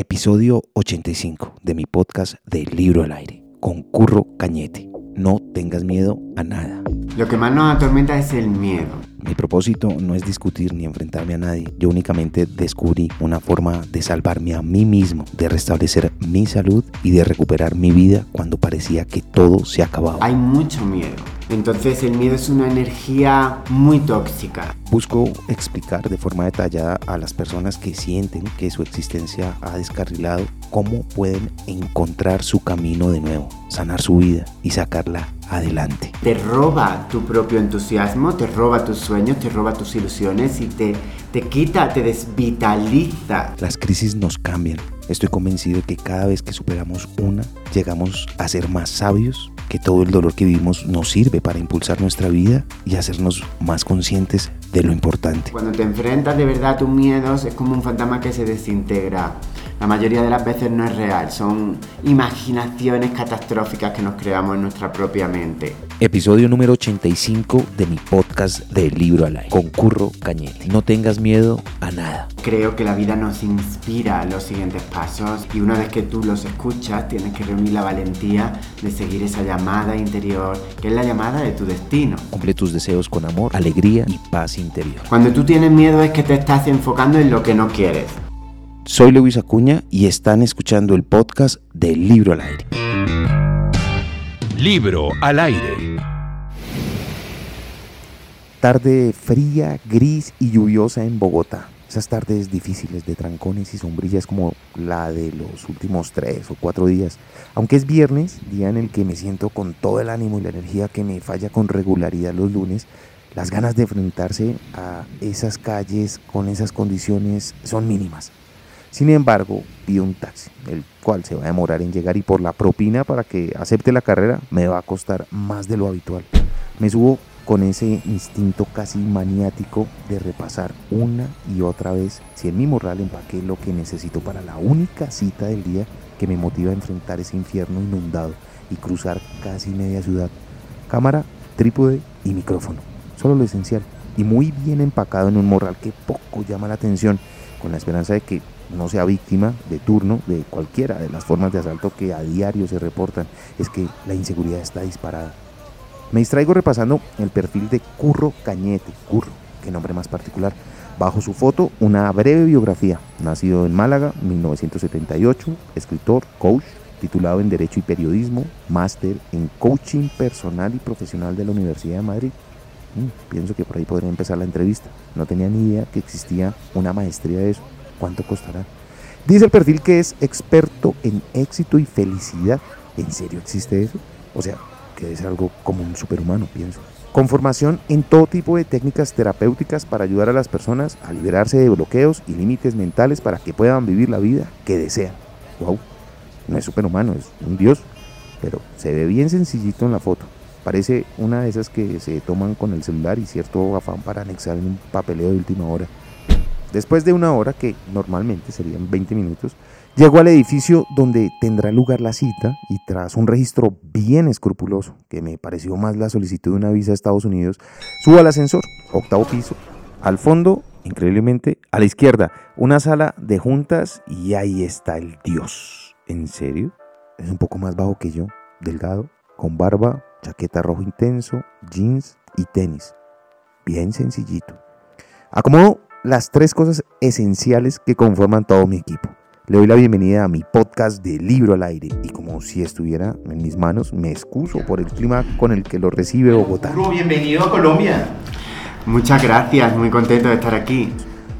Episodio 85 de mi podcast del Libro al Aire, con Curro Cañete. No tengas miedo a nada. Lo que más nos atormenta es el miedo. Mi propósito no es discutir ni enfrentarme a nadie. Yo únicamente descubrí una forma de salvarme a mí mismo, de restablecer mi salud y de recuperar mi vida cuando parecía que todo se acababa. Hay mucho miedo. Entonces el miedo es una energía muy tóxica. Busco explicar de forma detallada a las personas que sienten que su existencia ha descarrilado cómo pueden encontrar su camino de nuevo, sanar su vida y sacarla adelante. Te roba tu propio entusiasmo, te roba tus sueños, te roba tus ilusiones y te, te quita, te desvitaliza. Las crisis nos cambian. Estoy convencido de que cada vez que superamos una, llegamos a ser más sabios, que todo el dolor que vivimos nos sirve para impulsar nuestra vida y hacernos más conscientes de lo importante. Cuando te enfrentas de verdad a tus miedos es como un fantasma que se desintegra. La mayoría de las veces no es real, son imaginaciones catastróficas que nos creamos en nuestra propia mente. Episodio número 85 de mi podcast del libro al aire, con Curro Cañete. No tengas miedo a nada. Creo que la vida nos inspira a los siguientes pasos y una vez que tú los escuchas tienes que reunir la valentía de seguir esa llamada interior, que es la llamada de tu destino. Cumple tus deseos con amor, alegría y paz interior. Cuando tú tienes miedo es que te estás enfocando en lo que no quieres. Soy Luis Acuña y están escuchando el podcast del Libro al Aire. Libro al aire. Tarde fría, gris y lluviosa en Bogotá. Esas tardes difíciles de trancones y sombrillas como la de los últimos tres o cuatro días. Aunque es viernes, día en el que me siento con todo el ánimo y la energía que me falla con regularidad los lunes, las ganas de enfrentarse a esas calles con esas condiciones son mínimas. Sin embargo, pido un taxi, el cual se va a demorar en llegar y por la propina para que acepte la carrera me va a costar más de lo habitual. Me subo con ese instinto casi maniático de repasar una y otra vez si en mi morral empaqué lo que necesito para la única cita del día que me motiva a enfrentar ese infierno inundado y cruzar casi media ciudad. Cámara, trípode y micrófono. Solo lo esencial. Y muy bien empacado en un morral que poco llama la atención, con la esperanza de que no sea víctima de turno de cualquiera de las formas de asalto que a diario se reportan. Es que la inseguridad está disparada. Me distraigo repasando el perfil de Curro Cañete, Curro, qué nombre más particular. Bajo su foto, una breve biografía. Nacido en Málaga, 1978, escritor, coach, titulado en Derecho y Periodismo, máster en Coaching Personal y Profesional de la Universidad de Madrid. Mm, pienso que por ahí podría empezar la entrevista. No tenía ni idea que existía una maestría de eso. ¿Cuánto costará? Dice el perfil que es experto en éxito y felicidad. ¿En serio existe eso? O sea, que es algo como un superhumano, pienso. Con formación en todo tipo de técnicas terapéuticas para ayudar a las personas a liberarse de bloqueos y límites mentales para que puedan vivir la vida que desean. ¡Wow! No es superhumano, es un dios, pero se ve bien sencillito en la foto. Parece una de esas que se toman con el celular y cierto afán para anexar en un papeleo de última hora. Después de una hora, que normalmente serían 20 minutos, llego al edificio donde tendrá lugar la cita y tras un registro bien escrupuloso, que me pareció más la solicitud de una visa a Estados Unidos, subo al ascensor, octavo piso. Al fondo, increíblemente, a la izquierda, una sala de juntas y ahí está el Dios. ¿En serio? Es un poco más bajo que yo, delgado, con barba, chaqueta rojo intenso, jeans y tenis. Bien sencillito. Acomodo las tres cosas esenciales que conforman todo mi equipo. Le doy la bienvenida a mi podcast de Libro al Aire y como si estuviera en mis manos, me excuso por el clima con el que lo recibe Bogotá. Curro, bienvenido a Colombia. Muchas gracias, muy contento de estar aquí.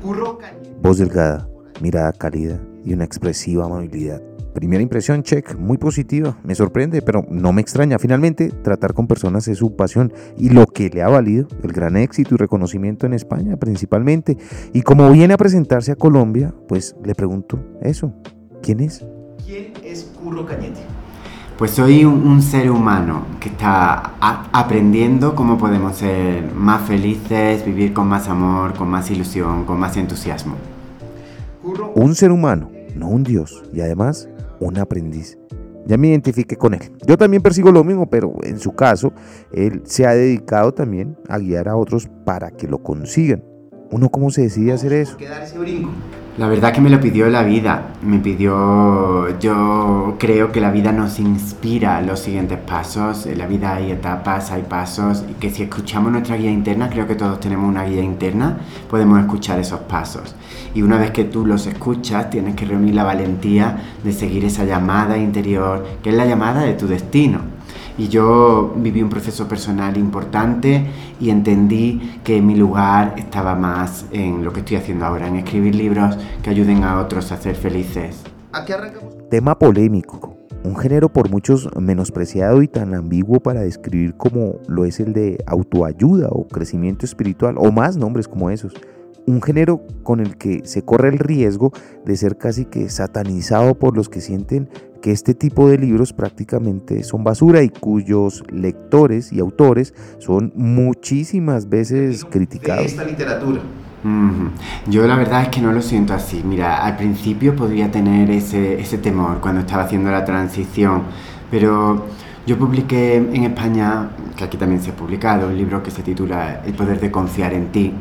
Curro, Voz delgada, mirada cálida y una expresiva amabilidad. Primera impresión, check, muy positiva, me sorprende, pero no me extraña. Finalmente, tratar con personas es su pasión y lo que le ha valido el gran éxito y reconocimiento en España principalmente. Y como viene a presentarse a Colombia, pues le pregunto eso, ¿quién es? ¿quién es Curro Cañete? Pues soy un, un ser humano que está aprendiendo cómo podemos ser más felices, vivir con más amor, con más ilusión, con más entusiasmo. Un ser humano, no un dios, y además un aprendiz. Ya me identifiqué con él. Yo también persigo lo mismo, pero en su caso, él se ha dedicado también a guiar a otros para que lo consigan. ¿Uno cómo se decide hacer eso? ¿por qué dar ese brinco? La verdad que me lo pidió la vida. Me pidió. Yo creo que la vida nos inspira los siguientes pasos. En la vida hay etapas, hay pasos. Y que si escuchamos nuestra guía interna, creo que todos tenemos una guía interna, podemos escuchar esos pasos. Y una vez que tú los escuchas, tienes que reunir la valentía de seguir esa llamada interior, que es la llamada de tu destino. Y yo viví un proceso personal importante y entendí que mi lugar estaba más en lo que estoy haciendo ahora, en escribir libros que ayuden a otros a ser felices. Aquí arrancamos. Tema polémico, un género por muchos menospreciado y tan ambiguo para describir como lo es el de autoayuda o crecimiento espiritual o más nombres como esos. Un género con el que se corre el riesgo de ser casi que satanizado por los que sienten que este tipo de libros prácticamente son basura y cuyos lectores y autores son muchísimas veces De criticados. esta literatura. Yo la verdad es que no lo siento así. Mira, al principio podría tener ese, ese temor cuando estaba haciendo la transición, pero yo publiqué en España, que aquí también se ha publicado, un libro que se titula El poder de confiar en ti.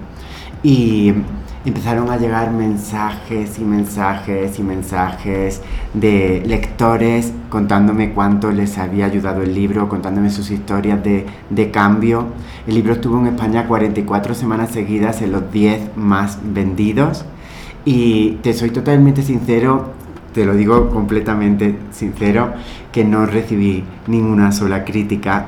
Y empezaron a llegar mensajes y mensajes y mensajes de lectores contándome cuánto les había ayudado el libro, contándome sus historias de, de cambio. El libro estuvo en España 44 semanas seguidas en los 10 más vendidos. Y te soy totalmente sincero, te lo digo completamente sincero, que no recibí ninguna sola crítica,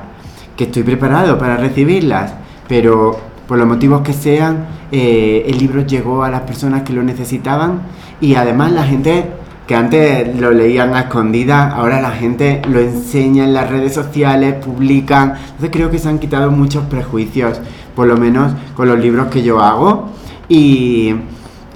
que estoy preparado para recibirlas, pero por los motivos que sean, eh, el libro llegó a las personas que lo necesitaban y además la gente que antes lo leían a escondidas, ahora la gente lo enseña en las redes sociales, publican, entonces creo que se han quitado muchos prejuicios, por lo menos con los libros que yo hago y...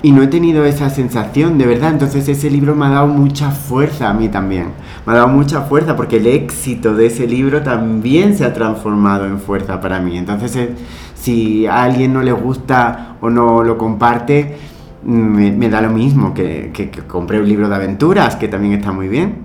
Y no he tenido esa sensación, de verdad. Entonces ese libro me ha dado mucha fuerza a mí también. Me ha dado mucha fuerza porque el éxito de ese libro también se ha transformado en fuerza para mí. Entonces si a alguien no le gusta o no lo comparte, me, me da lo mismo que, que, que compré un libro de aventuras, que también está muy bien.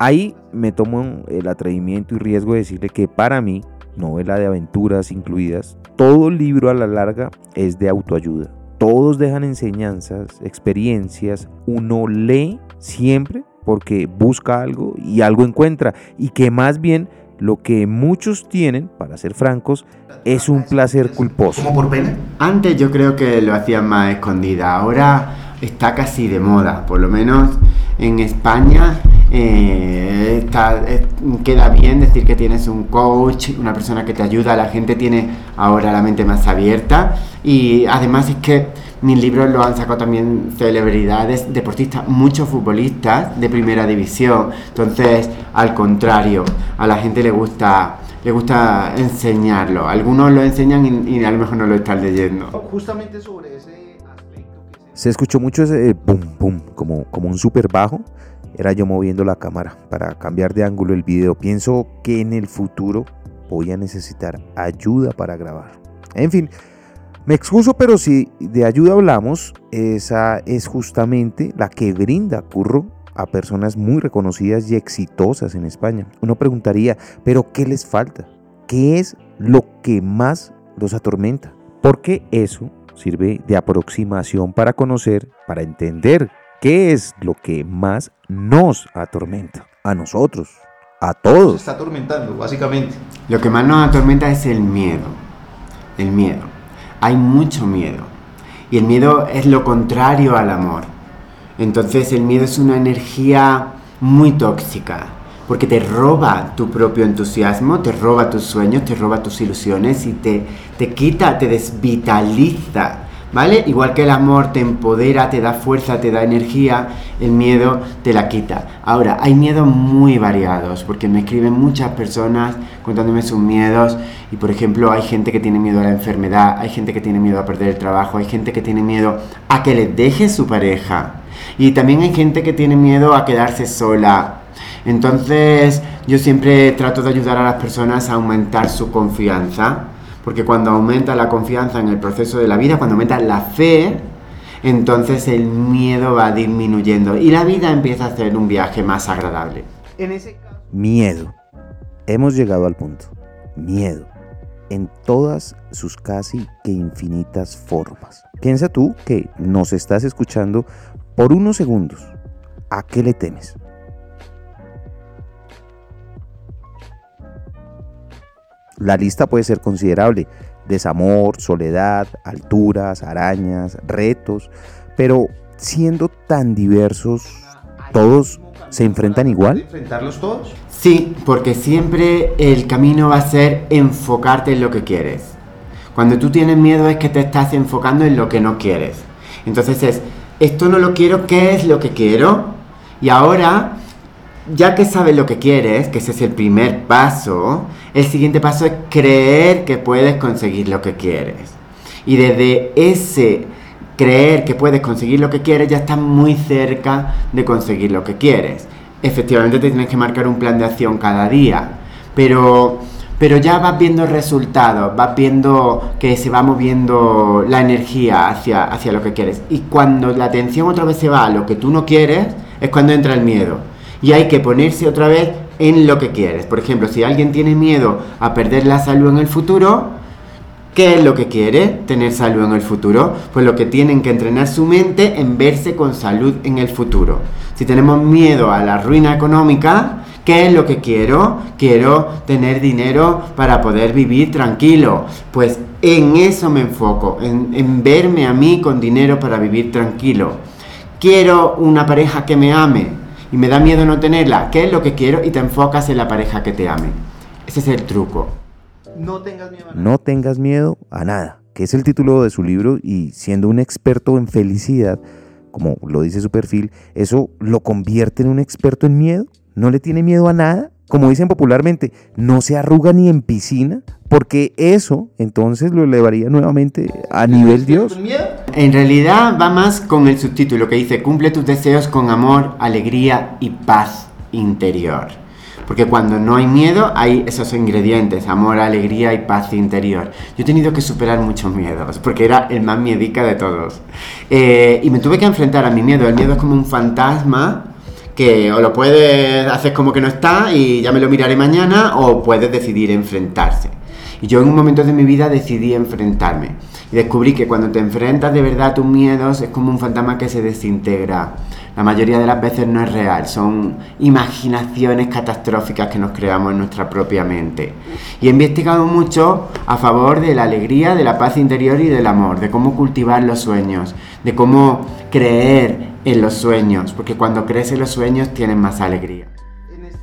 Ahí me tomo el atrevimiento y riesgo de decirle que para mí, novela de aventuras incluidas, todo libro a la larga es de autoayuda. Todos dejan enseñanzas, experiencias, uno lee siempre porque busca algo y algo encuentra y que más bien lo que muchos tienen, para ser francos, es un placer culposo. ¿Como por pena? Antes yo creo que lo hacían más escondida, ahora está casi de moda, por lo menos en España eh, está- eh, queda bien decir que tienes un coach, una persona que te ayuda, la gente tiene ahora la mente más abierta y además es que mis libros los han sacado también celebridades, deportistas, muchos futbolistas de primera división, entonces al contrario, a la gente le gusta le gusta enseñarlo, algunos lo enseñan y, y a lo mejor no lo están leyendo. Justamente sobre ese aspecto que se... Se escuchó mucho ese pum pum, como, como un super bajo. Era yo moviendo la cámara para cambiar de ángulo el video. Pienso que en el futuro voy a necesitar ayuda para grabar. En fin, me excuso, pero si de ayuda hablamos, esa es justamente la que brinda Curro a personas muy reconocidas y exitosas en España. Uno preguntaría, ¿pero qué les falta? ¿Qué es lo que más los atormenta? Porque eso sirve de aproximación para conocer, para entender qué es lo que más nos atormenta. A nosotros, a todos. está atormentando, básicamente. Lo que más nos atormenta es el miedo. El miedo. Hay mucho miedo. Y el miedo es lo contrario al amor. Entonces el miedo es una energía muy tóxica. Porque te roba tu propio entusiasmo, te roba tus sueños, te roba tus ilusiones y te, te quita, te desvitaliza. ¿Vale? Igual que el amor te empodera, te da fuerza, te da energía, el miedo te la quita. Ahora, hay miedos muy variados, porque me escriben muchas personas contándome sus miedos y por ejemplo hay gente que tiene miedo a la enfermedad, hay gente que tiene miedo a perder el trabajo, hay gente que tiene miedo a que le deje su pareja y también hay gente que tiene miedo a quedarse sola. Entonces yo siempre trato de ayudar a las personas a aumentar su confianza, porque cuando aumenta la confianza en el proceso de la vida, cuando aumenta la fe, entonces el miedo va disminuyendo y la vida empieza a ser un viaje más agradable. En ese caso... Miedo. Hemos llegado al punto. Miedo. en todas sus casi que infinitas formas. Piensa tú que nos estás escuchando por unos segundos. ¿A qué le temes? La lista puede ser considerable. Desamor, soledad, alturas, arañas, retos. Pero siendo tan diversos, ¿todos se enfrentan igual? ¿Enfrentarlos todos? Sí, porque siempre el camino va a ser enfocarte en lo que quieres. Cuando tú tienes miedo es que te estás enfocando en lo que no quieres. Entonces es, esto no lo quiero, ¿qué es lo que quiero? Y ahora, ya que sabes lo que quieres, que ese es el primer paso, el siguiente paso es creer que puedes conseguir lo que quieres. Y desde ese creer que puedes conseguir lo que quieres, ya estás muy cerca de conseguir lo que quieres. Efectivamente te tienes que marcar un plan de acción cada día, pero, pero ya vas viendo resultados, vas viendo que se va moviendo la energía hacia, hacia lo que quieres. Y cuando la atención otra vez se va a lo que tú no quieres, es cuando entra el miedo. Y hay que ponerse otra vez en lo que quieres. Por ejemplo, si alguien tiene miedo a perder la salud en el futuro, ¿Qué es lo que quiere tener salud en el futuro? Pues lo que tienen que entrenar su mente en verse con salud en el futuro. Si tenemos miedo a la ruina económica, ¿qué es lo que quiero? Quiero tener dinero para poder vivir tranquilo. Pues en eso me enfoco, en, en verme a mí con dinero para vivir tranquilo. Quiero una pareja que me ame y me da miedo no tenerla. ¿Qué es lo que quiero? Y te enfocas en la pareja que te ame. Ese es el truco. No tengas miedo a nada. No tengas miedo a nada, que es el título de su libro y siendo un experto en felicidad, como lo dice su perfil, ¿eso lo convierte en un experto en miedo? ¿No le tiene miedo a nada? Como dicen popularmente, no se arruga ni en piscina, porque eso entonces lo elevaría nuevamente a nivel Dios. En realidad va más con el subtítulo que dice, cumple tus deseos con amor, alegría y paz interior. Porque cuando no hay miedo hay esos ingredientes, amor, alegría y paz interior. Yo he tenido que superar muchos miedos, porque era el más miedica de todos. Eh, y me tuve que enfrentar a mi miedo. El miedo es como un fantasma que o lo puedes hacer como que no está y ya me lo miraré mañana, o puedes decidir enfrentarse. Y yo en un momento de mi vida decidí enfrentarme. Y descubrí que cuando te enfrentas de verdad a tus miedos es como un fantasma que se desintegra. La mayoría de las veces no es real, son imaginaciones catastróficas que nos creamos en nuestra propia mente. Y he investigado mucho a favor de la alegría, de la paz interior y del amor, de cómo cultivar los sueños, de cómo creer en los sueños, porque cuando crees en los sueños tienes más alegría.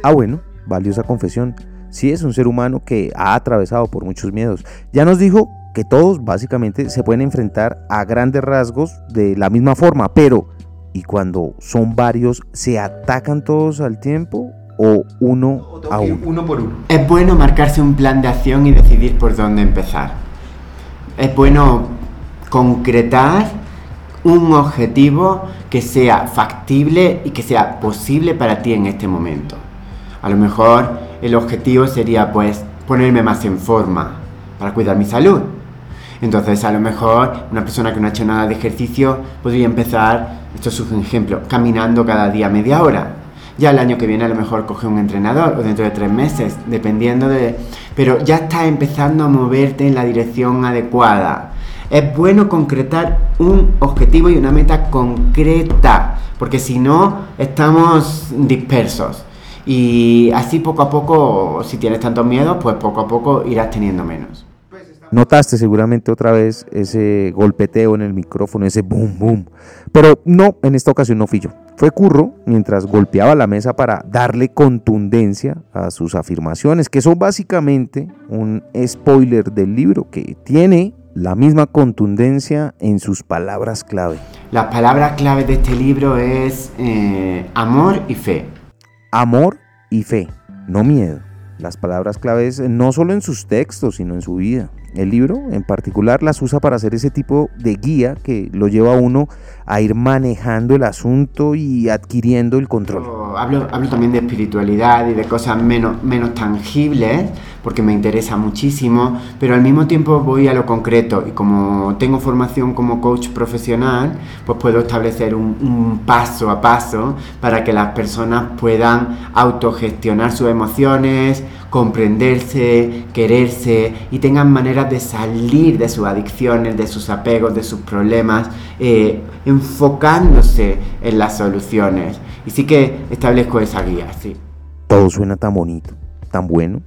Ah, bueno, valiosa confesión. Sí es un ser humano que ha atravesado por muchos miedos. Ya nos dijo que todos básicamente se pueden enfrentar a grandes rasgos de la misma forma, pero ¿y cuando son varios, se atacan todos al tiempo o uno a uno? uno por uno. Es bueno marcarse un plan de acción y decidir por dónde empezar. Es bueno concretar un objetivo que sea factible y que sea posible para ti en este momento. A lo mejor el objetivo sería pues ponerme más en forma para cuidar mi salud. Entonces a lo mejor una persona que no ha hecho nada de ejercicio podría empezar, esto es un ejemplo, caminando cada día media hora. Ya el año que viene a lo mejor coge un entrenador o dentro de tres meses, dependiendo de... Pero ya estás empezando a moverte en la dirección adecuada. Es bueno concretar un objetivo y una meta concreta, porque si no estamos dispersos. Y así poco a poco, si tienes tantos miedos, pues poco a poco irás teniendo menos. Notaste seguramente otra vez ese golpeteo en el micrófono, ese boom boom. Pero no, en esta ocasión no fui yo. Fue Curro mientras golpeaba la mesa para darle contundencia a sus afirmaciones, que son básicamente un spoiler del libro que tiene la misma contundencia en sus palabras clave. Las palabras clave de este libro es eh, amor y fe. Amor y fe, no miedo. Las palabras claves no solo en sus textos, sino en su vida. El libro en particular las usa para hacer ese tipo de guía que lo lleva a uno a ir manejando el asunto y adquiriendo el control. Hablo, hablo también de espiritualidad y de cosas menos, menos tangibles, porque me interesa muchísimo, pero al mismo tiempo voy a lo concreto y como tengo formación como coach profesional, pues puedo establecer un, paso a paso para que las personas puedan autogestionar sus emociones, comprenderse, quererse y tengan maneras de salir de sus adicciones, de sus apegos, de sus problemas, eh, enfocándose en las soluciones. Y sí que establezco esa guía, sí. Todo suena tan bonito, tan bueno.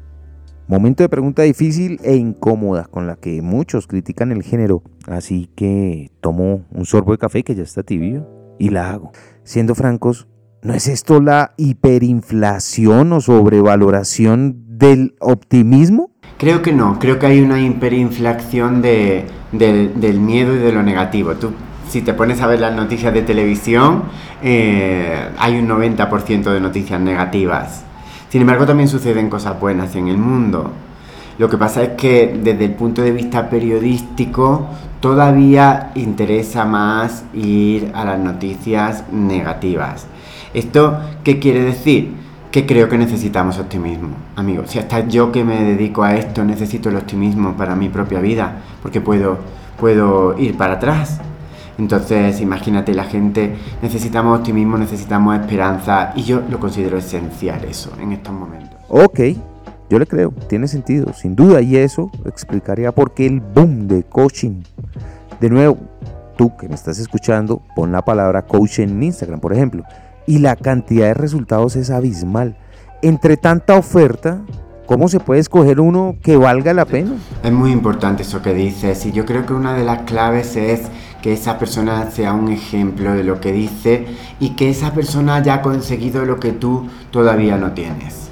Momento de pregunta difícil e incómoda con la que muchos critican el género, así que tomo un sorbo de café que ya está tibio y la hago. Siendo francos, ¿no es esto la hiperinflación o sobrevaloración del optimismo? Creo que no, creo que hay una hiperinflación de, del miedo y de lo negativo. Tú, si te pones a ver las noticias de televisión, eh, hay un 90% de noticias negativas sin embargo, también suceden cosas buenas en el mundo. Lo que pasa es que desde el punto de vista periodístico todavía interesa más ir a las noticias negativas. ¿Esto qué quiere decir? Que creo que necesitamos optimismo, amigos. Si hasta yo que me dedico a esto necesito el optimismo para mi propia vida, porque puedo, puedo ir para atrás. Entonces, imagínate, la gente necesitamos optimismo, necesitamos esperanza y yo lo considero esencial eso en estos momentos. Ok, yo le creo, tiene sentido, sin duda, y eso explicaría por qué el boom de coaching. De nuevo, tú que me estás escuchando, pon la palabra coach en Instagram, por ejemplo, y la cantidad de resultados es abismal. Entre tanta oferta, ¿Cómo se puede escoger uno que valga la pena? Es muy importante eso que dices y yo creo que una de las claves es que esa persona sea un ejemplo de lo que dice y que esa persona haya conseguido lo que tú todavía no tienes.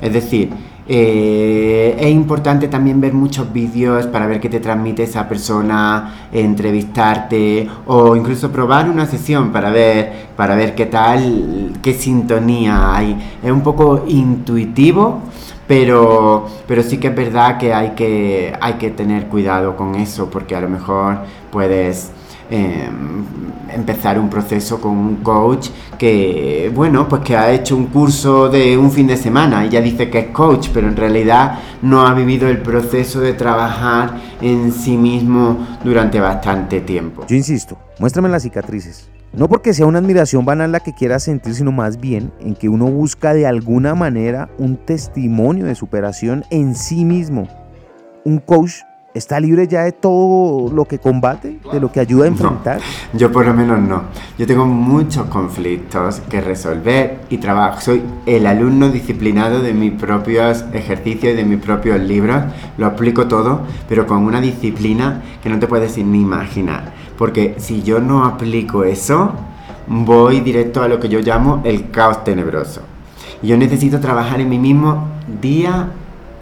Es decir, eh, es importante también ver muchos vídeos para ver qué te transmite esa persona, entrevistarte o incluso probar una sesión para ver, para ver qué tal, qué sintonía hay. Es un poco intuitivo, pero, pero sí que es verdad que hay, que hay que tener cuidado con eso porque a lo mejor puedes Em, empezar un proceso con un coach que, bueno, pues que ha hecho un curso de un fin de semana y ya dice que es coach, pero en realidad no ha vivido el proceso de trabajar en sí mismo durante bastante tiempo. Yo insisto, muéstrame las cicatrices. No porque sea una admiración banal la que quiera sentir, sino más bien en que uno busca de alguna manera un testimonio de superación en sí mismo. Un coach ¿Está libre ya de todo lo que combate, de lo que ayuda a enfrentar? yo por lo menos no. Yo tengo muchos conflictos que resolver y trabajo. Soy el alumno disciplinado de mis propios ejercicios y de mis propios libros. Lo aplico todo, pero con una disciplina que no te puedes ni imaginar. Porque si yo no aplico eso, voy directo a lo que yo llamo el caos tenebroso. Yo necesito trabajar en mí mismo día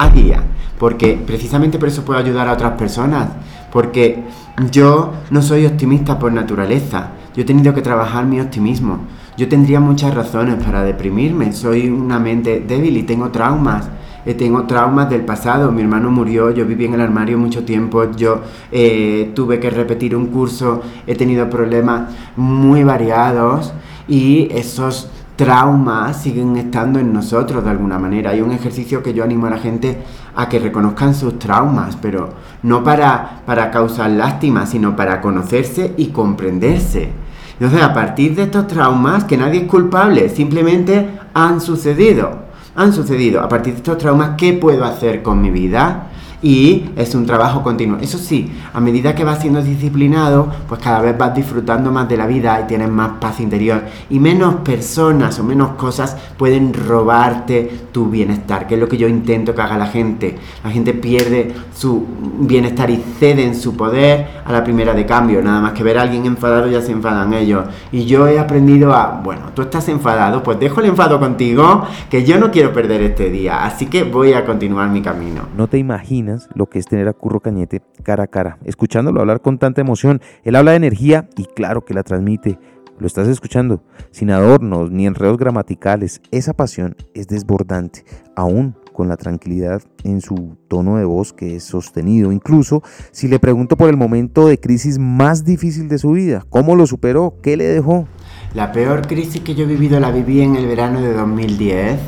a día porque precisamente por eso puedo ayudar a otras personas, porque yo no soy optimista por naturaleza, yo he tenido que trabajar mi optimismo, yo tendría muchas razones para deprimirme, soy una mente débil y tengo traumas. Eh, tengo traumas del pasado, mi hermano murió, yo viví en el armario mucho tiempo, yo eh, tuve que repetir un curso, he tenido problemas muy variados y esos traumas siguen estando en nosotros de alguna manera. Hay un ejercicio que yo animo a la gente a que reconozcan sus traumas, pero no para, para causar lástima, sino para conocerse y comprenderse. Entonces, a partir de estos traumas, que nadie es culpable, simplemente han sucedido. Han sucedido. A partir de estos traumas, ¿qué puedo hacer con mi vida? Y es un trabajo continuo. Eso sí, a medida que vas siendo disciplinado, pues cada vez vas disfrutando más de la vida y tienes más paz interior y menos personas o menos cosas pueden robarte tu bienestar, que es lo que yo intento que haga la gente. La gente pierde su bienestar y cede en su poder a la primera de cambio, nada más que ver a alguien enfadado ya se enfadan ellos. Y yo he aprendido a, bueno, tú estás enfadado, pues dejo el enfado contigo, que yo no quiero perder este día, así que voy a continuar mi camino. No te imaginas lo que es tener a Curro Cañete cara a cara, escuchándolo hablar con tanta emoción. Él habla de energía y claro que la transmite. Lo estás escuchando, sin adornos ni enredos gramaticales. Esa pasión es desbordante, aún con la tranquilidad en su tono de voz que es sostenido. Incluso si le pregunto por el momento de crisis más difícil de su vida, ¿cómo lo superó? ¿Qué le dejó? La peor crisis que yo he vivido la viví en el verano de 2010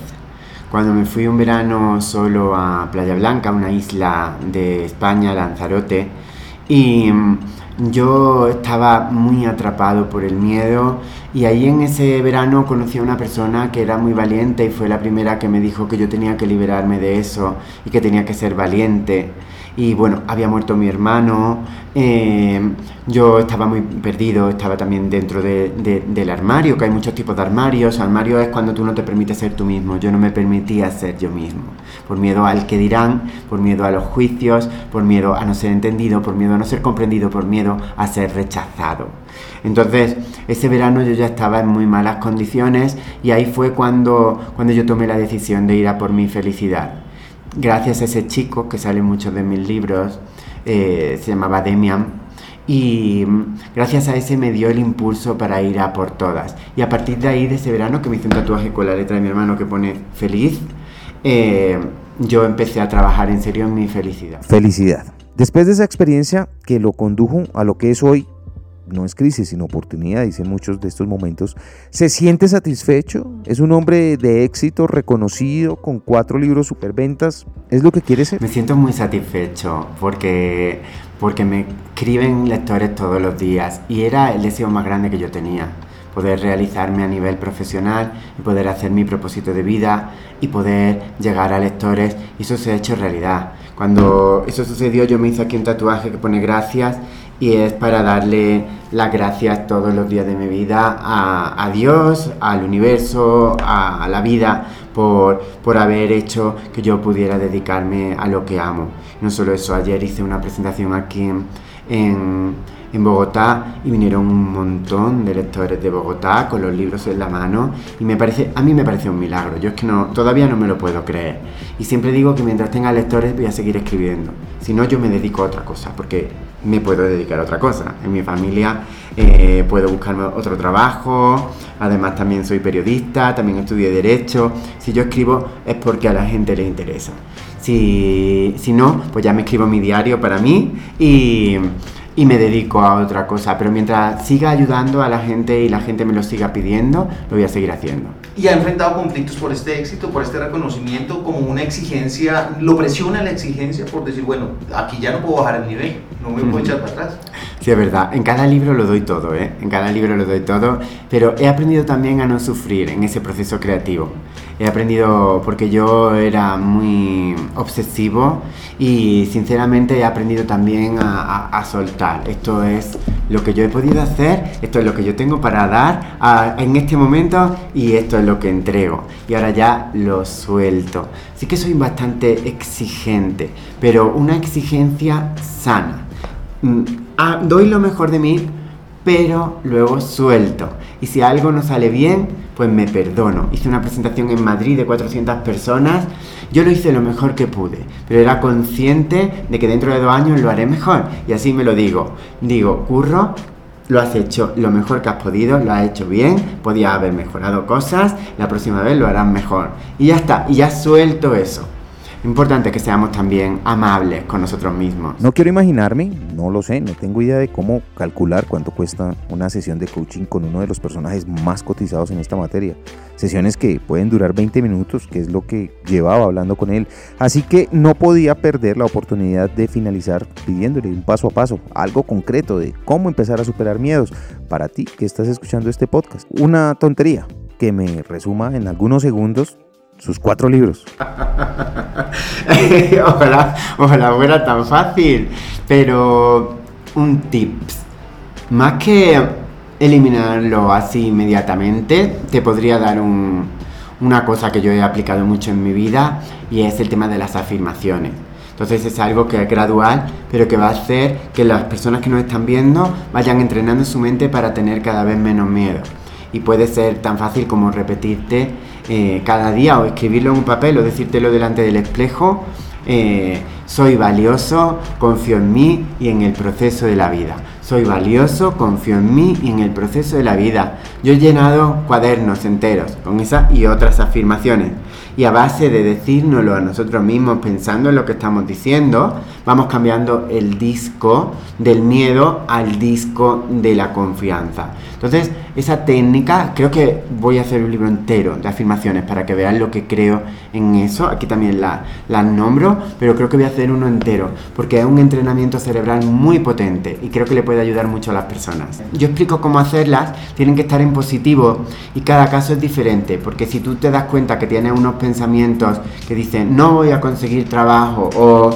cuando me fui un verano solo a Playa Blanca, una isla de España, Lanzarote, y mm, yo estaba muy atrapado por el miedo y ahí en ese verano conocí a una persona que era muy valiente y fue la primera que me dijo que yo tenía que liberarme de eso y que tenía que ser valiente. Y bueno, había muerto mi hermano, eh, yo estaba muy perdido, estaba también dentro del armario, que hay muchos tipos de armarios, armario es cuando tú no te permites ser tú mismo, yo no me permitía ser yo mismo, por miedo al que dirán, por miedo a los juicios, por miedo a no ser entendido, por miedo a no ser comprendido, por miedo a ser rechazado. Entonces, ese verano yo ya estaba en muy malas condiciones y ahí fue cuando, cuando yo tomé la decisión de ir a por mi felicidad gracias a ese chico que sale en muchos de mis libros, eh, se llamaba Demian, y gracias a ese me dio el impulso para ir a por todas. Y a partir de ahí, de ese verano, que me hice un tatuaje con la letra de mi hermano que pone feliz, eh, yo empecé a trabajar en serio en mi felicidad. Felicidad. Después de esa experiencia que lo condujo a lo que es hoy no es crisis, sino oportunidad, dicen muchos de estos momentos, ¿se siente satisfecho? ¿Es un hombre de éxito reconocido con cuatro libros superventas? ¿Es lo que quiere ser? Me siento muy satisfecho porque, porque me escriben lectores todos los días y era el deseo más grande que yo tenía poder realizarme a nivel profesional y poder hacer mi propósito de vida y poder llegar a lectores y eso se ha hecho realidad. Cuando eso sucedió yo me hice aquí un tatuaje que pone gracias y es para darle las gracias todos los días de mi vida a, Dios, al universo, a, la vida, por, por, haber hecho que yo pudiera dedicarme a lo que amo. No solo eso, ayer hice una presentación aquí en en Bogotá y vinieron un montón de lectores de Bogotá con los libros en la mano y me parece, a mí me parece un milagro, yo es que no, todavía no me lo puedo creer. Y siempre digo que mientras tenga lectores voy a seguir escribiendo, si no yo me dedico a otra cosa porque me puedo dedicar a otra cosa, en mi familia eh, puedo buscarme otro trabajo, además también soy periodista, también estudié derecho, si yo escribo es porque a la gente le interesa. Si, si no, pues ya me escribo mi diario para mí y, y me dedico a otra cosa. Pero mientras siga ayudando a la gente y la gente me lo siga pidiendo, lo voy a seguir haciendo. ¿Y ha enfrentado conflictos por este éxito, por este reconocimiento, como una exigencia? ¿Lo presiona la exigencia por decir, bueno, aquí ya no puedo bajar el nivel, no me puedo echar para atrás? Sí, es verdad. En cada libro lo doy todo, ¿eh? En cada libro lo doy todo. Pero he aprendido también a no sufrir en ese proceso creativo. He aprendido porque yo era muy obsesivo y sinceramente he aprendido también a, soltar. Esto es lo que yo he podido hacer, esto es lo que yo tengo para dar en este momento y esto es lo que entrego. Y ahora ya lo suelto. Sí que soy bastante exigente, pero una exigencia sana. Mm, ah, doy lo mejor de mí, pero luego suelto. Y si algo no sale bien, pues me perdono. Hice una presentación en Madrid de 400 personas, yo lo hice lo mejor que pude, pero era consciente de que dentro de dos años lo haré mejor. Y así me lo digo. Digo, curro, lo has hecho lo mejor que has podido, lo has hecho bien, podías haber mejorado cosas, la próxima vez lo harás mejor. Y ya está, y ya suelto eso importante que seamos también amables con nosotros mismos. No quiero imaginarme, no lo sé, no tengo idea de cómo calcular cuánto cuesta una sesión de coaching con uno de los personajes más cotizados en esta materia. Sesiones que pueden durar 20 minutos, que es lo que llevaba hablando con él. Así que no podía perder la oportunidad de finalizar pidiéndole un paso a paso, algo concreto de cómo empezar a superar miedos. Para ti que estás escuchando este podcast, una tontería que me resuma en algunos segundos sus cuatro libros. ojalá, ojalá fuera tan fácil. Pero un tips. Más que eliminarlo así inmediatamente, te podría dar una cosa que yo he aplicado mucho en mi vida y es el tema de las afirmaciones. Entonces es algo que es gradual, pero que va a hacer que las personas que nos están viendo vayan entrenando su mente para tener cada vez menos miedo. Y puede ser tan fácil como repetirte eh, cada día o escribirlo en un papel o decírtelo delante del espejo. Eh, soy valioso, confío en mí y en el proceso de la vida. Soy valioso, confío en mí y en el proceso de la vida. Yo he llenado cuadernos enteros con esas y otras afirmaciones. Y a base de decírnoslo a nosotros mismos, pensando en lo que estamos diciendo, vamos cambiando el disco del miedo al disco de la confianza. Entonces, esa técnica, creo que voy a hacer un libro entero de afirmaciones para que vean lo que creo en eso. Aquí también las la nombro, pero creo que voy a hacer uno entero, porque es un entrenamiento cerebral muy potente y creo que le puede ayudar mucho a las personas. Yo explico cómo hacerlas, tienen que estar en positivo y cada caso es diferente, porque si tú te das cuenta que tienes unos pensamientos que dicen no voy a conseguir trabajo o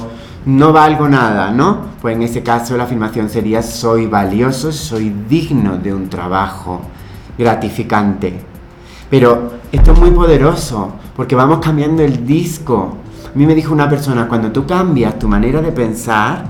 no valgo nada, ¿no? Pues en ese caso la afirmación sería soy valioso, soy digno de un trabajo gratificante. Pero esto es muy poderoso porque vamos cambiando el disco. A mí me dijo una persona, cuando tú cambias tu manera de pensar,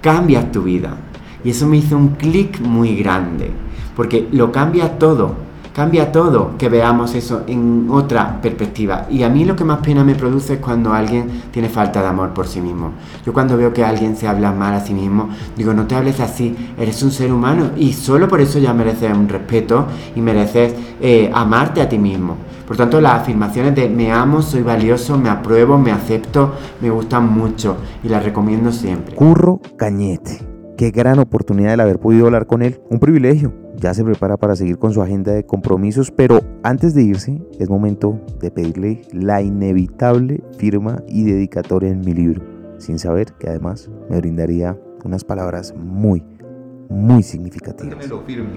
cambias tu vida. Y eso me hizo un clic muy grande, porque lo cambia todo cambia todo que veamos eso en otra perspectiva. Y a mí lo que más pena me produce es cuando alguien tiene falta de amor por sí mismo. Yo cuando veo que alguien se habla mal a sí mismo, digo, no te hables así, eres un ser humano y solo por eso ya mereces un respeto y mereces eh, amarte a ti mismo. Por tanto, las afirmaciones de me amo, soy valioso, me apruebo, me acepto, me gustan mucho y las recomiendo siempre. Curro Cañete. Qué gran oportunidad el haber podido hablar con él. Un privilegio ya se prepara para seguir con su agenda de compromisos, pero antes de irse es momento de pedirle la inevitable firma y dedicatoria en mi libro, sin saber que además me brindaría unas palabras muy, muy significativas.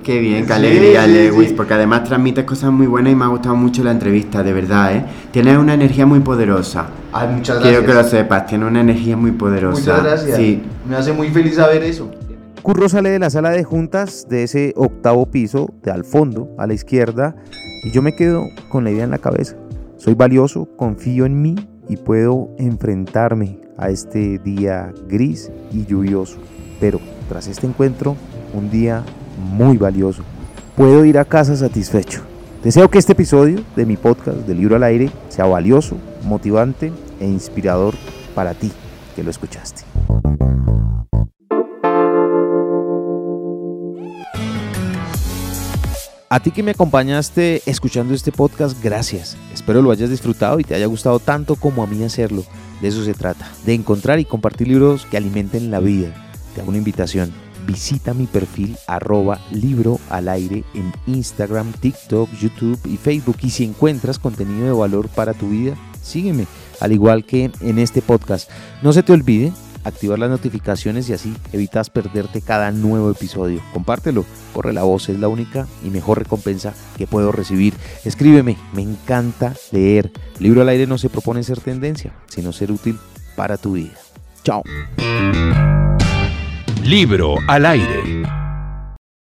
Qué bien, qué alegría, Lewis, porque además transmites cosas muy buenas y me ha gustado mucho la entrevista, de verdad, ¿eh? Tienes una energía muy poderosa. Ay, muchas gracias. Quiero que lo sepas, tienes una energía muy poderosa. Muchas gracias. Sí. Me hace muy feliz saber eso. Curro sale de la sala de juntas de ese octavo piso, de al fondo, a la izquierda, y yo me quedo con la idea en la cabeza. Soy valioso, confío en mí y puedo enfrentarme a este día gris y lluvioso. Pero tras este encuentro, un día muy valioso. Puedo ir a casa satisfecho. Deseo que este episodio de mi podcast de Libro al Aire sea valioso, motivante e inspirador para ti que lo escuchaste. A ti que me acompañaste escuchando este podcast, gracias. Espero lo hayas disfrutado y te haya gustado tanto como a mí hacerlo. De eso se trata, de encontrar y compartir libros que alimenten la vida. Te hago una invitación. Visita mi perfil arroba libro al aire en Instagram, TikTok, YouTube y Facebook. Y si encuentras contenido de valor para tu vida, sígueme, al igual que en este podcast. No se te olvide activar las notificaciones y así evitas perderte cada nuevo episodio. Compártelo, corre la voz, es la única y mejor recompensa que puedo recibir. Escríbeme, me encanta leer. Libro al aire no se propone ser tendencia, sino ser útil para tu vida. Chao. Libro al aire.